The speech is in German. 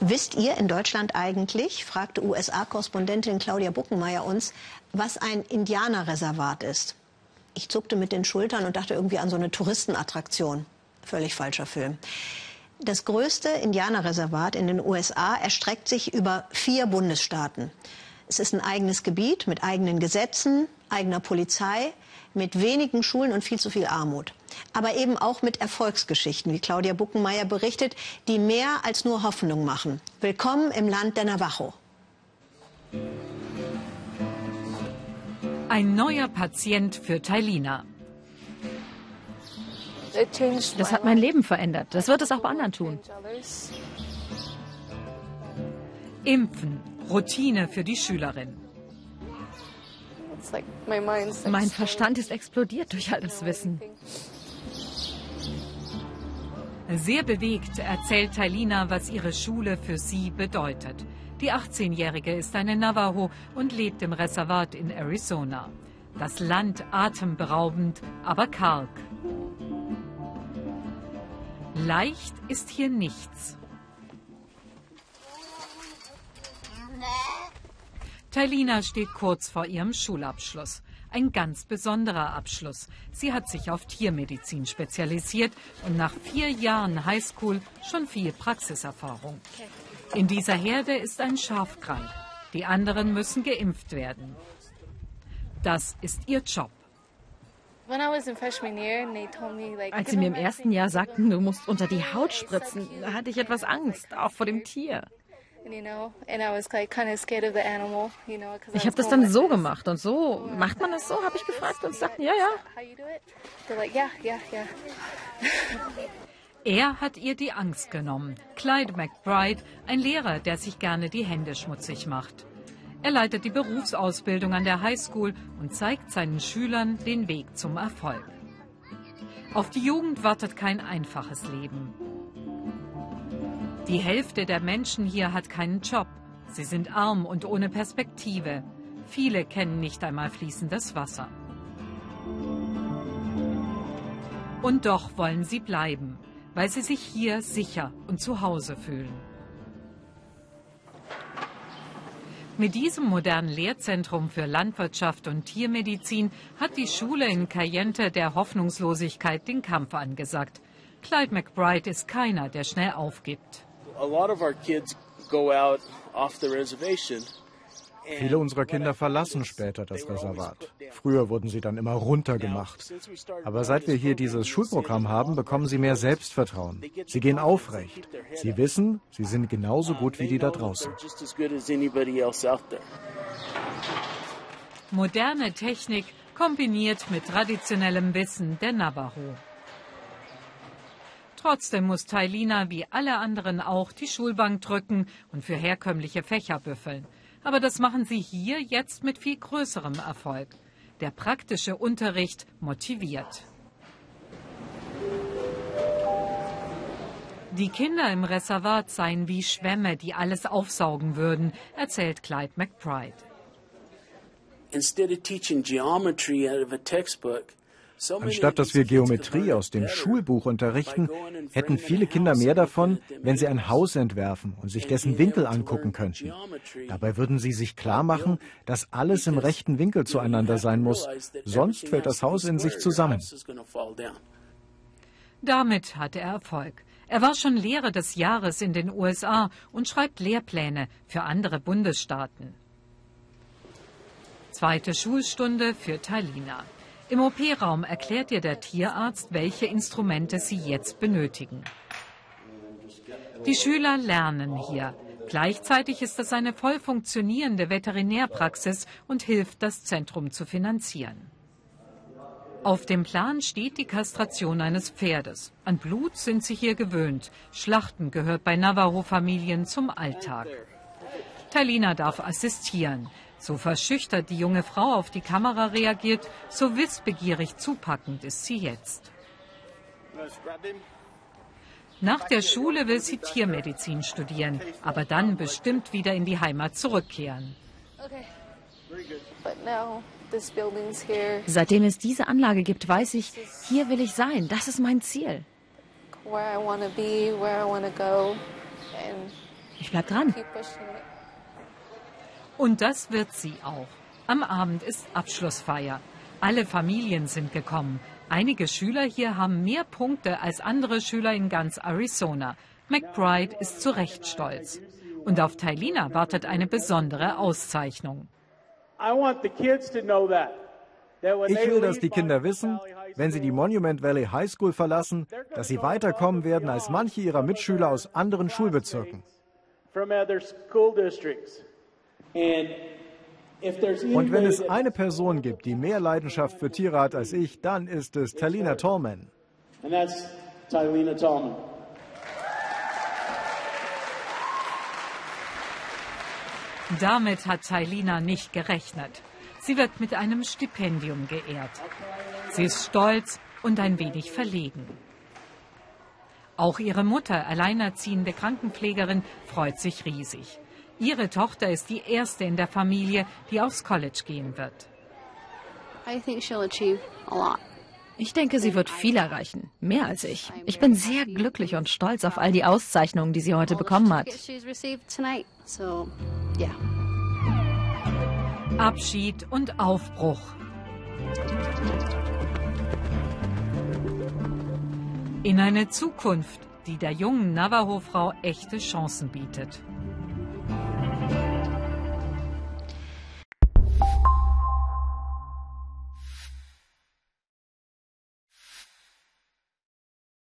Wisst ihr in Deutschland eigentlich, fragte USA-Korrespondentin Claudia Buckenmeier uns, was ein Indianerreservat ist? Ich zuckte mit den Schultern und dachte irgendwie an so eine Touristenattraktion. Völlig falscher Film. Das größte Indianerreservat in den USA erstreckt sich über vier Bundesstaaten. Es ist ein eigenes Gebiet mit eigenen Gesetzen, eigener Polizei, mit wenigen Schulen und viel zu viel Armut. Aber eben auch mit Erfolgsgeschichten, wie Claudia Buckenmeier berichtet, die mehr als nur Hoffnung machen. Willkommen im Land der Navajo. Ein neuer Patient für Tailina. Das hat mein Leben verändert. Das wird es auch bei anderen tun. Impfen, Routine für die Schülerin. Mein Verstand ist explodiert durch all das Wissen. Sehr bewegt erzählt Tailina, was ihre Schule für sie bedeutet. Die 18-Jährige ist eine Navajo und lebt im Reservat in Arizona. Das Land atemberaubend, aber karg. Leicht ist hier nichts. Tailina steht kurz vor ihrem Schulabschluss. Ein ganz besonderer Abschluss. Sie hat sich auf Tiermedizin spezialisiert und nach vier Jahren Highschool schon viel Praxiserfahrung. In dieser Herde ist ein Schaf krank. Die anderen müssen geimpft werden. Das ist ihr Job. Als sie mir im ersten Jahr sagten, du musst unter die Haut spritzen, hatte ich etwas Angst, auch vor dem Tier. Ich habe das dann so gemacht und so. Macht man das so, habe ich gefragt und sie sagten, ja, ja. Er hat ihr die Angst genommen. Clyde McBride, ein Lehrer, der sich gerne die Hände schmutzig macht. Er leitet die Berufsausbildung an der Highschool und zeigt seinen Schülern den Weg zum Erfolg. Auf die Jugend wartet kein einfaches Leben. Die Hälfte der Menschen hier hat keinen Job. Sie sind arm und ohne Perspektive. Viele kennen nicht einmal fließendes Wasser. Und doch wollen sie bleiben, weil sie sich hier sicher und zu Hause fühlen. Mit diesem modernen Lehrzentrum für Landwirtschaft und Tiermedizin hat die Schule in Cayente der Hoffnungslosigkeit den Kampf angesagt. Clyde McBride ist keiner, der schnell aufgibt. A lot of our kids go out off the reservation Viele unserer Kinder verlassen später das Reservat. Früher wurden sie dann immer runtergemacht. Aber seit wir hier dieses Schulprogramm haben, bekommen sie mehr Selbstvertrauen. Sie gehen aufrecht. Sie wissen, sie sind genauso gut wie die da draußen. Moderne Technik kombiniert mit traditionellem Wissen der Navajo. Trotzdem muss Tailina wie alle anderen auch die Schulbank drücken und für herkömmliche Fächer büffeln. Aber das machen sie hier jetzt mit viel größerem Erfolg. Der praktische Unterricht motiviert. Die Kinder im Reservat seien wie Schwämme, die alles aufsaugen würden, erzählt Clyde McBride. Instead of teaching geometry out of a textbook, Anstatt dass wir Geometrie aus dem Schulbuch unterrichten, hätten viele Kinder mehr davon, wenn sie ein Haus entwerfen und sich dessen Winkel angucken könnten. Dabei würden sie sich klar machen, dass alles im rechten Winkel zueinander sein muss, sonst fällt das Haus in sich zusammen. Damit hatte er Erfolg. Er war schon Lehrer des Jahres in den USA und schreibt Lehrpläne für andere Bundesstaaten. Zweite Schulstunde für Talina. Im OP-Raum erklärt ihr der Tierarzt, welche Instrumente sie jetzt benötigen. Die Schüler lernen hier. Gleichzeitig ist es eine voll funktionierende Veterinärpraxis und hilft, das Zentrum zu finanzieren. Auf dem Plan steht die Kastration eines Pferdes. An Blut sind sie hier gewöhnt. Schlachten gehört bei Navajo-Familien zum Alltag. Talina darf assistieren. So verschüchtert die junge Frau auf die Kamera reagiert, so wissbegierig zupackend ist sie jetzt. Nach der Schule will sie Tiermedizin studieren, aber dann bestimmt wieder in die Heimat zurückkehren. Seitdem es diese Anlage gibt, weiß ich, hier will ich sein. Das ist mein Ziel. Ich bleib dran. Und das wird sie auch. Am Abend ist Abschlussfeier. Alle Familien sind gekommen. Einige Schüler hier haben mehr Punkte als andere Schüler in ganz Arizona. McBride ist zu Recht stolz. Und auf Tailina wartet eine besondere Auszeichnung. Ich will, dass die Kinder wissen, wenn sie die Monument Valley High School verlassen, dass sie weiterkommen werden als manche ihrer Mitschüler aus anderen Schulbezirken. Und wenn es eine Person gibt, die mehr Leidenschaft für Tiere hat als ich, dann ist es Talina Tallman. Damit hat Tailina nicht gerechnet. Sie wird mit einem Stipendium geehrt. Sie ist stolz und ein wenig verlegen. Auch ihre Mutter, alleinerziehende Krankenpflegerin, freut sich riesig. Ihre Tochter ist die erste in der Familie, die aufs College gehen wird. Ich denke, sie wird viel erreichen, mehr als ich. Ich bin sehr glücklich und stolz auf all die Auszeichnungen, die sie heute bekommen hat. Abschied und Aufbruch. In eine Zukunft, die der jungen Navajo-Frau echte Chancen bietet.